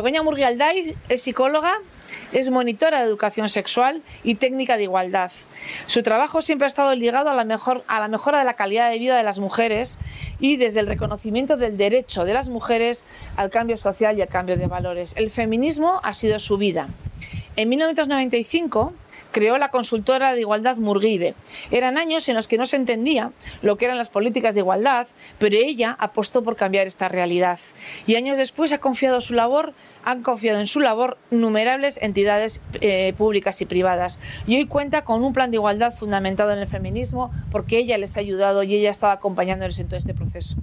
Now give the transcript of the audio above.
Begoña Murguialday es psicóloga, es monitora de educación sexual y técnica de igualdad. Su trabajo siempre ha estado ligado a la, mejor, a la mejora de la calidad de vida de las mujeres y desde el reconocimiento del derecho de las mujeres al cambio social y al cambio de valores. El feminismo ha sido su vida. En 1995 creó la consultora de igualdad Murguibe. Eran años en los que no se entendía lo que eran las políticas de igualdad, pero ella apostó por cambiar esta realidad. Y años después ha confiado su labor, han confiado en su labor innumerables entidades eh, públicas y privadas. Y hoy cuenta con un plan de igualdad fundamentado en el feminismo porque ella les ha ayudado y ella estaba acompañándoles en todo este proceso.